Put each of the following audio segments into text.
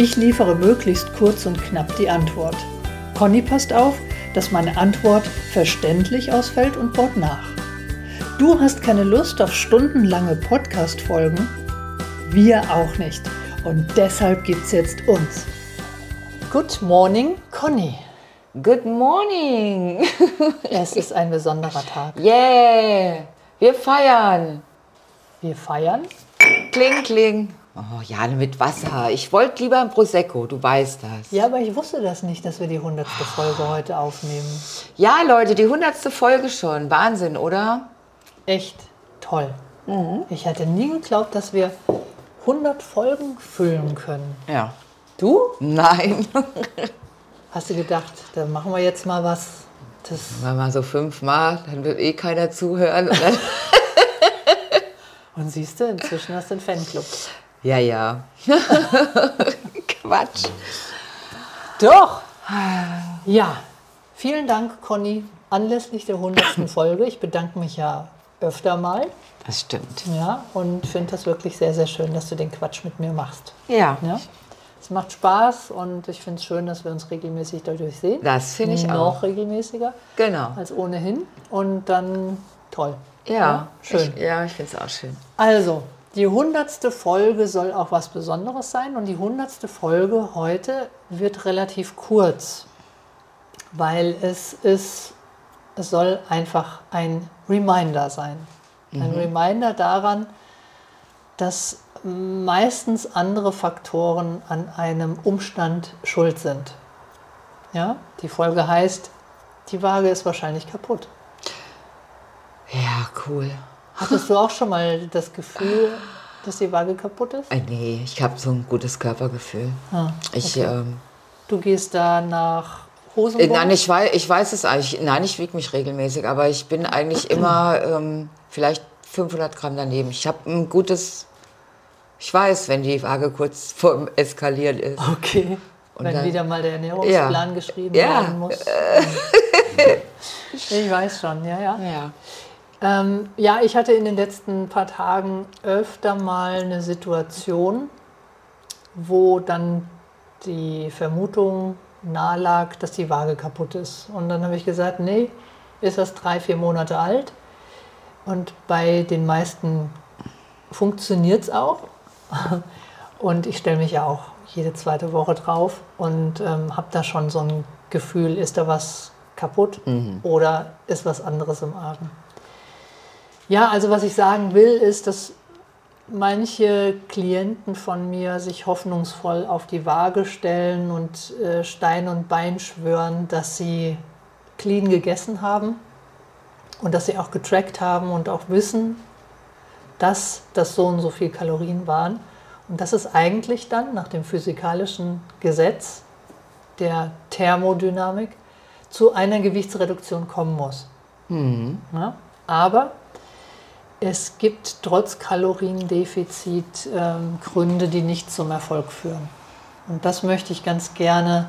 Ich liefere möglichst kurz und knapp die Antwort. Conny passt auf, dass meine Antwort verständlich ausfällt und baut nach. Du hast keine Lust auf stundenlange Podcast-Folgen? Wir auch nicht. Und deshalb gibt's jetzt uns. Good morning, Conny. Good morning. Es ist ein besonderer Tag. Yeah. Wir feiern. Wir feiern. Kling, kling. Oh ja, mit Wasser. Ich wollte lieber ein Prosecco, du weißt das. Ja, aber ich wusste das nicht, dass wir die hundertste Folge heute aufnehmen. Ja, Leute, die hundertste Folge schon. Wahnsinn, oder? Echt toll. Ich hätte nie geglaubt, dass wir 100 Folgen füllen können. Ja. Du? Nein. Hast du gedacht, da machen wir jetzt mal was? Das, Wenn mal so fünfmal, dann wird eh keiner zuhören. Und dann und siehst du, inzwischen hast du einen Fanclub. Ja, ja. Quatsch. Doch! Ja, vielen Dank, Conny, anlässlich der 100. Folge. Ich bedanke mich ja öfter mal. Das stimmt. Ja, und finde das wirklich sehr, sehr schön, dass du den Quatsch mit mir machst. Ja. Ja? Es macht Spaß und ich finde es schön, dass wir uns regelmäßig dadurch sehen. Das finde ich Noch auch. regelmäßiger Genau. als ohnehin. Und dann toll. Ja. schön. Ich, ja, ich finde es auch schön. Also, die hundertste Folge soll auch was Besonderes sein und die hundertste Folge heute wird relativ kurz, weil es ist, es soll einfach ein Reminder sein. Ein Reminder daran, dass meistens andere Faktoren an einem Umstand schuld sind. Ja, die Folge heißt, die Waage ist wahrscheinlich kaputt. Ja, cool. Hattest du auch schon mal das Gefühl, dass die Waage kaputt ist? Äh, Nee, ich habe so ein gutes Körpergefühl. Ah, Ich, okay. ähm, Du gehst da nach äh, Hosenburg? nein, ich weiß, ich weiß es eigentlich. Nein, ich wiege mich regelmäßig, aber ich bin eigentlich immer ähm, vielleicht 500 Gramm daneben. Ich habe ein gutes. Ich weiß, wenn die Waage kurz vorm Eskalieren ist. Okay. Und Wenn dann- wieder mal der Ernährungsplan Ja. geschrieben Ja. werden muss. ich weiß schon, ja, ja. Ja. Ähm, ja, ich hatte in den letzten paar Tagen öfter mal eine Situation, wo dann die Vermutung nahe lag, dass die Waage kaputt ist. Und dann habe ich gesagt, nee, ist das drei, vier Monate alt. Und bei den meisten funktioniert es auch. Und ich stelle mich ja auch jede zweite Woche drauf und ähm, habe da schon so ein Gefühl, ist da was kaputt oder ist was anderes im Argen. Ja, also was ich sagen will, ist, dass manche Klienten von mir sich hoffnungsvoll auf die Waage stellen und äh, Stein und Bein schwören, dass sie clean gegessen haben und dass sie auch getrackt haben und auch wissen, dass das so und so viel Kalorien waren. Und dass es eigentlich dann nach dem physikalischen Gesetz der Thermodynamik zu einer Gewichtsreduktion kommen muss. Ja, aber es gibt trotz Kaloriendefizit ähm, Gründe, die nicht zum Erfolg führen. Und das möchte ich ganz gerne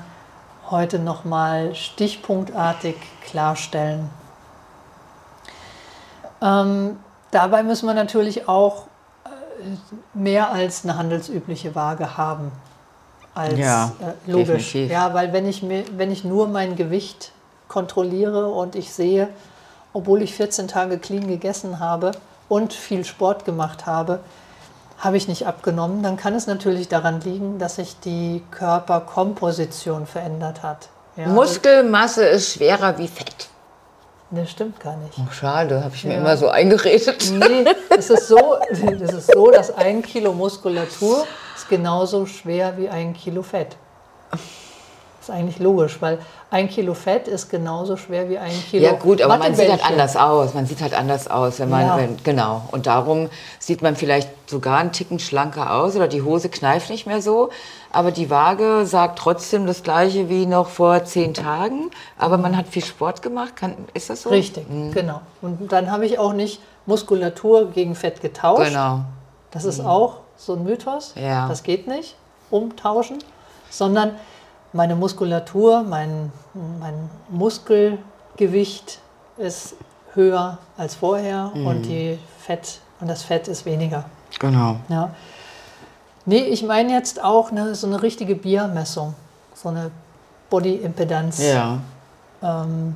heute nochmal stichpunktartig klarstellen. Ähm, dabei müssen wir natürlich auch äh, mehr als eine handelsübliche Waage haben. Als, Ja, äh, logisch. definitiv. Ja, weil wenn ich, mir, wenn ich nur mein Gewicht kontrolliere und ich sehe, obwohl ich 14 Tage clean gegessen habe und viel Sport gemacht habe, habe ich nicht abgenommen, dann kann es natürlich daran liegen, dass sich die Körperkomposition verändert hat. Ja, Muskelmasse ist schwerer wie Fett. Das stimmt gar nicht. Oh, schade, habe ich mir Ja. immer so eingeredet. Nee, es ist, so, es ist so, dass ein Kilo Muskulatur ist genauso schwer wie ein Kilo Fett. Ist eigentlich logisch, weil ein Kilo Fett ist genauso schwer wie ein Kilo. Ja gut, aber man sieht halt anders aus. Man sieht halt anders aus, wenn man, Ja. wenn, genau. Und darum sieht man vielleicht sogar einen Ticken schlanker aus oder die Hose kneift nicht mehr so. Aber die Waage sagt trotzdem das Gleiche wie noch vor zehn Tagen. Aber man hat viel Sport gemacht. Kann, ist das so? Richtig, genau. Und dann habe ich auch nicht Muskulatur gegen Fett getauscht. Genau. Das ist auch so ein Mythos. Ja. Das geht nicht, umtauschen, sondern meine Muskulatur, mein, mein Muskelgewicht ist höher als vorher Mhm. und die Fett und das Fett ist weniger. Genau. Ja. Nee, ich meine jetzt auch eine, so eine richtige Biermessung, so eine Body Impedance Ja. ähm.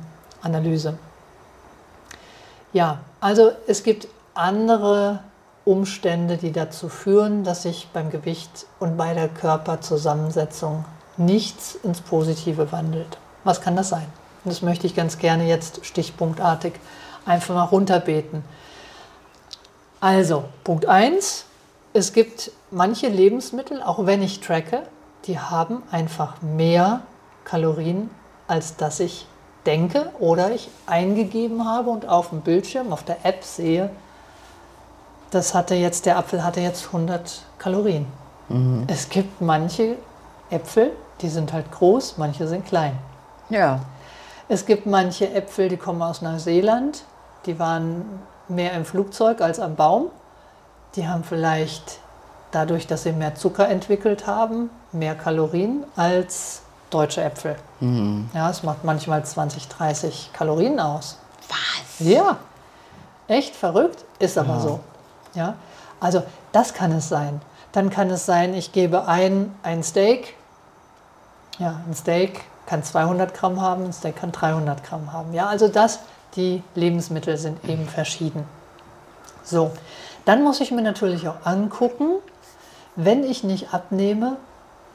Ja, also es gibt andere Umstände, die dazu führen, dass sich beim Gewicht und bei der Körperzusammensetzung nichts ins Positive wandelt. Was kann das sein? Und das möchte ich ganz gerne jetzt stichpunktartig einfach mal runterbeten. Also, Punkt 1. Es gibt manche Lebensmittel, auch wenn ich tracke, die haben einfach mehr Kalorien, als dass ich denke oder ich eingegeben habe und auf dem Bildschirm, auf der App sehe, das hatte jetzt, der Apfel hatte jetzt 100 Kalorien. Es gibt manche Äpfel, die sind halt groß, manche sind klein. Ja. Es gibt manche Äpfel, die kommen aus Neuseeland, die waren mehr im Flugzeug als am Baum. Die haben vielleicht dadurch, dass sie mehr Zucker entwickelt haben, mehr Kalorien als deutsche Äpfel. Ja, es macht manchmal 20, 30 Kalorien aus. Was? Ja, echt verrückt, ist aber so. Ja, also das kann es sein. Dann kann es sein, ich gebe ein, ein Steak. Ja, ein Steak kann 200 Gramm haben, ein Steak kann 300 Gramm haben. Ja, also das, die Lebensmittel sind eben verschieden. So, dann muss ich mir natürlich auch angucken, wenn ich nicht abnehme,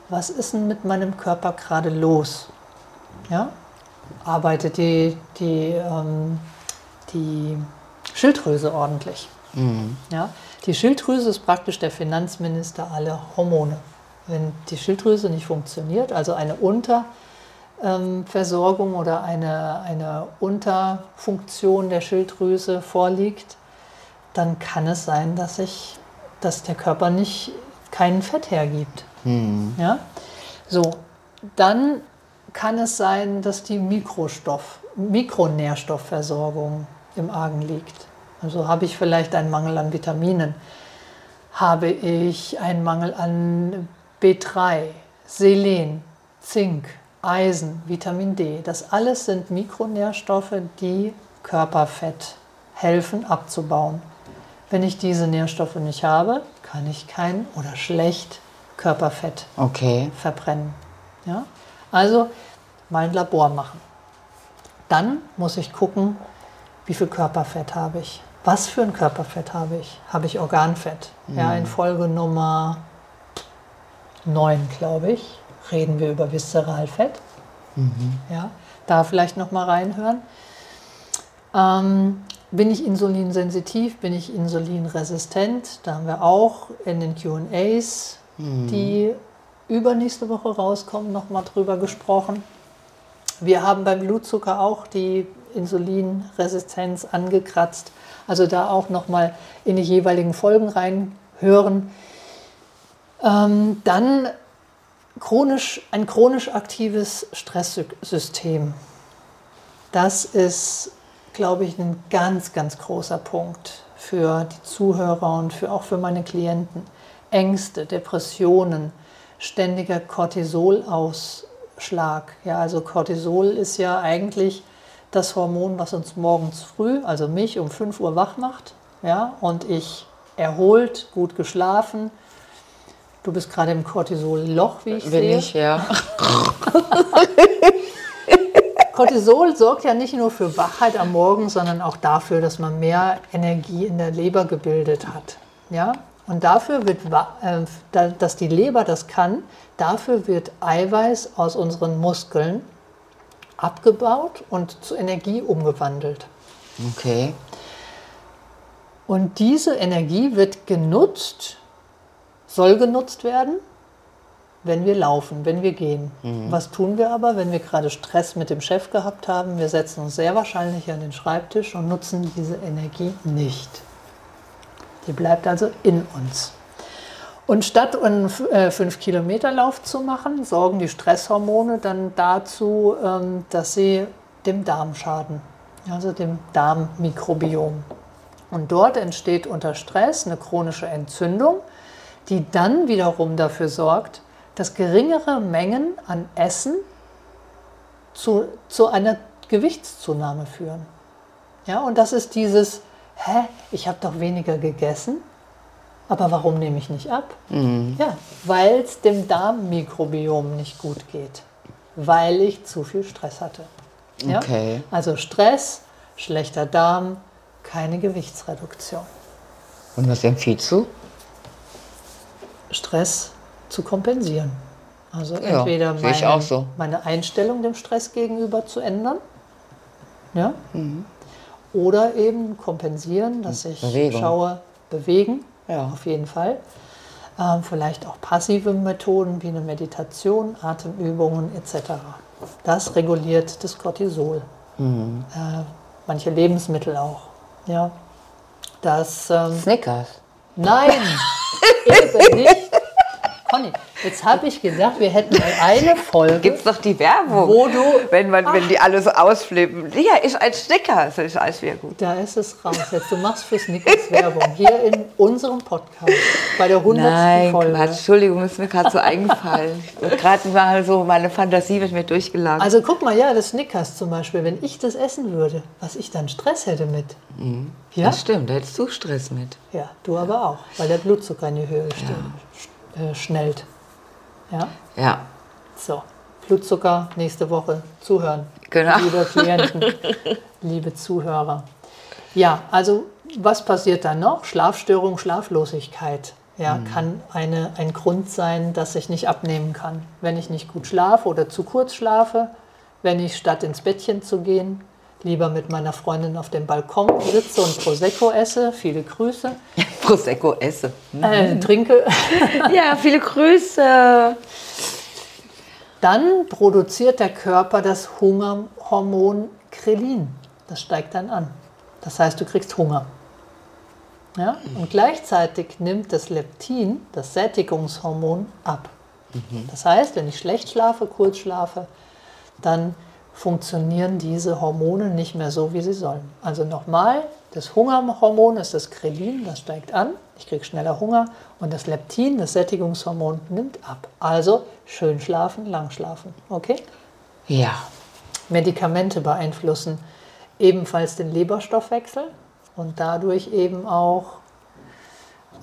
was ist denn mit meinem Körper gerade los? Ja, arbeitet die, die, ähm, die Schilddrüse ordentlich. Ja? Die Schilddrüse ist praktisch der Finanzminister aller Hormone. Wenn die Schilddrüse nicht funktioniert, also eine Unterversorgung oder eine, eine Unterfunktion der Schilddrüse vorliegt, dann kann es sein, dass, ich, dass der Körper nicht kein Fett hergibt. Ja? So, dann kann es sein, dass die Mikrostoff, Mikronährstoffversorgung im Argen liegt. Also habe ich vielleicht einen Mangel an Vitaminen, habe ich einen Mangel an B3, Selen, Zink, Eisen, Vitamin D. Das alles sind Mikronährstoffe, die Körperfett helfen abzubauen. Wenn ich diese Nährstoffe nicht habe, kann ich kein oder schlecht Körperfett Okay. verbrennen. Ja? Also mal ein Labor machen. Dann muss ich gucken, wie viel Körperfett habe ich. Was für ein Körperfett habe ich? Habe ich Organfett? Ja, in Folge Nummer 9, glaube ich, reden wir über Viszeralfett. Ja, da vielleicht noch mal reinhören. Ähm, bin ich insulinsensitiv? Bin ich insulinresistent? Da haben wir auch in den QAs, die übernächste Woche rauskommen, noch mal drüber gesprochen. Wir haben beim Blutzucker auch die Insulinresistenz angekratzt. Also da auch noch mal in die jeweiligen Folgen reinhören. Ähm, dann chronisch, ein chronisch aktives Stresssystem. Das ist, glaube ich, ein ganz, ganz großer Punkt für die Zuhörer und für, auch für meine Klienten. Ängste, Depressionen, ständiger Cortisolausschlag. Ja, also Cortisol ist ja eigentlich das Hormon, was uns morgens früh, also mich um 5 Uhr wach macht. Ja, und ich erholt, gut geschlafen. Du bist gerade im Cortisol-Loch, wie ich Bin sehe. ich, ja. Cortisol sorgt ja nicht nur für Wachheit am Morgen, sondern auch dafür, dass man mehr Energie in der Leber gebildet hat. Ja? Und dafür wird, äh, da- dass die Leber das kann, dafür wird Eiweiß aus unseren Muskeln abgebaut und zu Energie umgewandelt. Okay. Und diese Energie wird genutzt, soll genutzt werden, wenn wir laufen, wenn wir gehen. Was tun wir aber, wenn wir gerade Stress mit dem Chef gehabt haben? Wir setzen uns sehr wahrscheinlich an den Schreibtisch und nutzen diese Energie nicht. Die bleibt also in uns. Und statt einen 5-Kilometer-Lauf zu machen, sorgen die Stresshormone dann dazu, ähm, dass sie dem Darm schaden, also dem Darmmikrobiom. Und dort entsteht unter Stress eine chronische Entzündung, die dann wiederum dafür sorgt, dass geringere Mengen an Essen zu, zu einer Gewichtszunahme führen. Ja, und das ist dieses, hä, ich habe doch weniger gegessen, aber warum nehme ich nicht ab? Ja, weil es dem Darmmikrobiom nicht gut geht, weil ich zu viel Stress hatte. Ja? Okay. Also Stress, schlechter Darm, keine Gewichtsreduktion. Und was empfiehlst du? Stress zu kompensieren. Also Ja, entweder meine, so. meine Einstellung dem Stress gegenüber zu ändern, ja, oder eben kompensieren, dass ich Bewegung. schaue, bewegen, Ja. auf jeden Fall. Ähm, vielleicht auch passive Methoden wie eine Meditation, Atemübungen etc. Das reguliert das Cortisol. Mhm. Äh, manche Lebensmittel auch. Ja. Das ähm, Snickers. Nein, eben nicht. Conny, jetzt habe ich gedacht, wir hätten eine Folge. Gibt's doch die Werbung. Wo du- Wenn, man, wenn die alle so ausflippen. Ja, ist ein Snickers. Das ist alles wieder gut. Da ist es raus. Jetzt, du machst für Snickers Werbung hier in unserem Podcast bei der 100. Nein, Folge. Quatsch. Entschuldigung, ist mir gerade so eingefallen. Gerade mal so, meine Fantasie wird mir durchgelagert. Also guck mal, ja, das Snickers zum Beispiel, wenn ich das essen würde, was ich dann Stress hätte mit. Ja? Das stimmt, da hättest du Stress mit. Ja, du aber auch, weil der Blutzucker in die Höhe ste- sch- äh, schnellt. Ja, Ja, so. Blutzucker nächste Woche zuhören. Genau. Liebe Klienten, liebe Zuhörer. Ja, also was passiert dann noch? Schlafstörung, Schlaflosigkeit. Ja, kann eine, ein Grund sein, dass ich nicht abnehmen kann. Wenn ich nicht gut schlafe oder zu kurz schlafe, wenn ich statt ins Bettchen zu gehen, lieber mit meiner Freundin auf dem Balkon sitze und Prosecco esse, viele Grüße, Prosecco esse. äh, trinke, Ja, viele Grüße. dann produziert der Körper das Hungerhormon Krelin. Das steigt dann an. Das heißt, du kriegst Hunger. Ja? Und gleichzeitig nimmt das Leptin, das Sättigungshormon, ab. Das heißt, wenn ich schlecht schlafe, kurz schlafe, dann funktionieren diese Hormone nicht mehr so, wie sie sollen. Also nochmal, das Hungerhormon ist das Krelin, das steigt an, ich kriege schneller Hunger und das Leptin, das Sättigungshormon, nimmt ab. Also schön schlafen, lang schlafen. Okay? Ja. Medikamente beeinflussen ebenfalls den Leberstoffwechsel und dadurch eben auch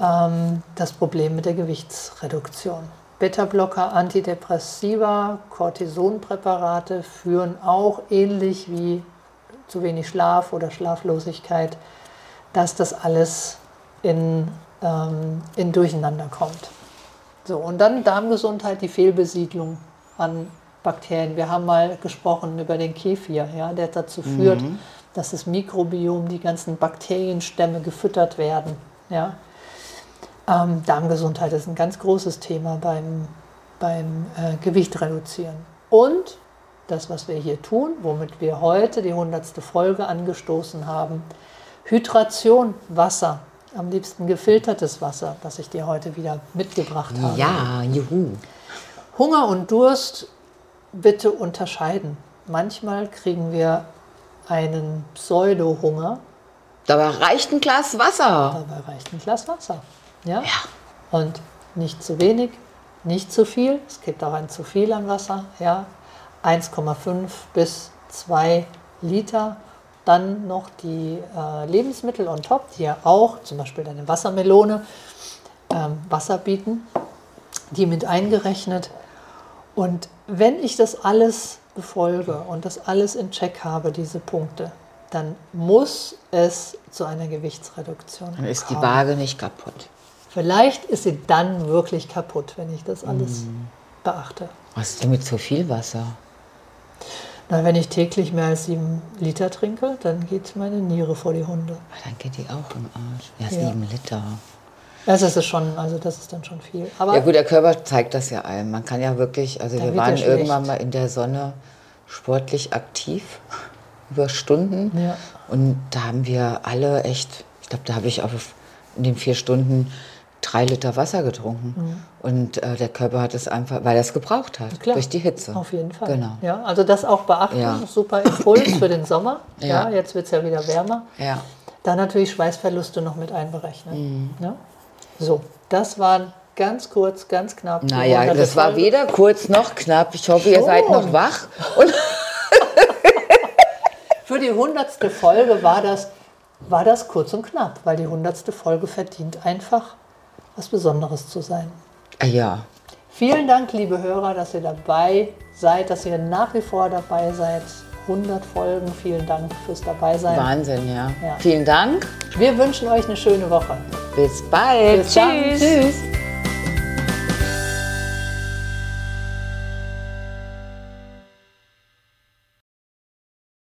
ähm, das Problem mit der Gewichtsreduktion. Beta-Blocker, Antidepressiva, Cortisonpräparate führen auch ähnlich wie zu wenig Schlaf oder Schlaflosigkeit, dass das alles in, ähm, in Durcheinander kommt. So, und dann Darmgesundheit, die Fehlbesiedlung an Bakterien. Wir haben mal gesprochen über den Kefir, ja, der dazu führt, dass das Mikrobiom, die ganzen Bakterienstämme gefüttert werden. Ja. Ähm, Darmgesundheit ist ein ganz großes Thema beim, beim äh, Gewicht reduzieren. Und das, was wir hier tun, womit wir heute die 100. Folge angestoßen haben, Hydration, Wasser, am liebsten gefiltertes Wasser, das ich dir heute wieder mitgebracht habe. Ja, juhu. Hunger und Durst bitte unterscheiden. Manchmal kriegen wir einen Pseudo-Hunger, Dabei reicht ein Glas Wasser. dabei reicht ein Glas Wasser. Ja? Und nicht zu wenig, nicht zu viel. Es gibt auch ein zu viel an Wasser. Ja? 1,5 bis 2 Liter. Dann noch die äh, Lebensmittel on top, die ja auch, zum Beispiel eine Wassermelone, ähm, Wasser bieten, die mit eingerechnet. Und wenn ich das alles befolge und das alles in Check habe, diese Punkte, dann muss es zu einer Gewichtsreduktion Dann ist die kommen. Waage nicht kaputt. Vielleicht ist sie dann wirklich kaputt, wenn ich das alles beachte. Was ist denn mit zu viel Wasser? Na, wenn ich täglich mehr als sieben Liter trinke, dann geht meine Niere vor die Hunde. Ah, Dann geht die auch im Arsch. Ja, Ja. sieben Liter. Das ist schon, also das ist dann schon viel. Aber Ja gut, der Körper zeigt das ja allem. Man kann ja wirklich, also wir waren ja irgendwann mal in der Sonne sportlich aktiv über Stunden. Ja. Und da haben wir alle echt, ich glaube, da habe ich auf in den vier Stunden drei Liter Wasser getrunken. Und äh, der Körper hat es einfach, weil er es gebraucht hat, Klar, durch die Hitze. Auf jeden Fall. Genau. Ja, also das auch beachten. Ja. Super Impuls für den Sommer. Ja. Ja. jetzt wird es ja wieder wärmer. Ja. Da natürlich Schweißverluste noch mit einberechnen. Mhm. Ja? So, das war ganz kurz, ganz knapp. Naja, das war weder kurz noch knapp. Ich hoffe, ihr seid noch Schon. wach. Für die hundertste Folge war das, war das kurz und knapp, weil die hundertste Folge verdient einfach was Besonderes zu sein. Ah ja, Vielen Dank, liebe Hörer, dass ihr dabei seid, dass ihr nach wie vor dabei seid. 100 Folgen, vielen Dank fürs Dabeisein. Wahnsinn, ja. Ja. Vielen Dank. Wir wünschen euch eine schöne Woche. Bis bald. Bis dann. Tschüss.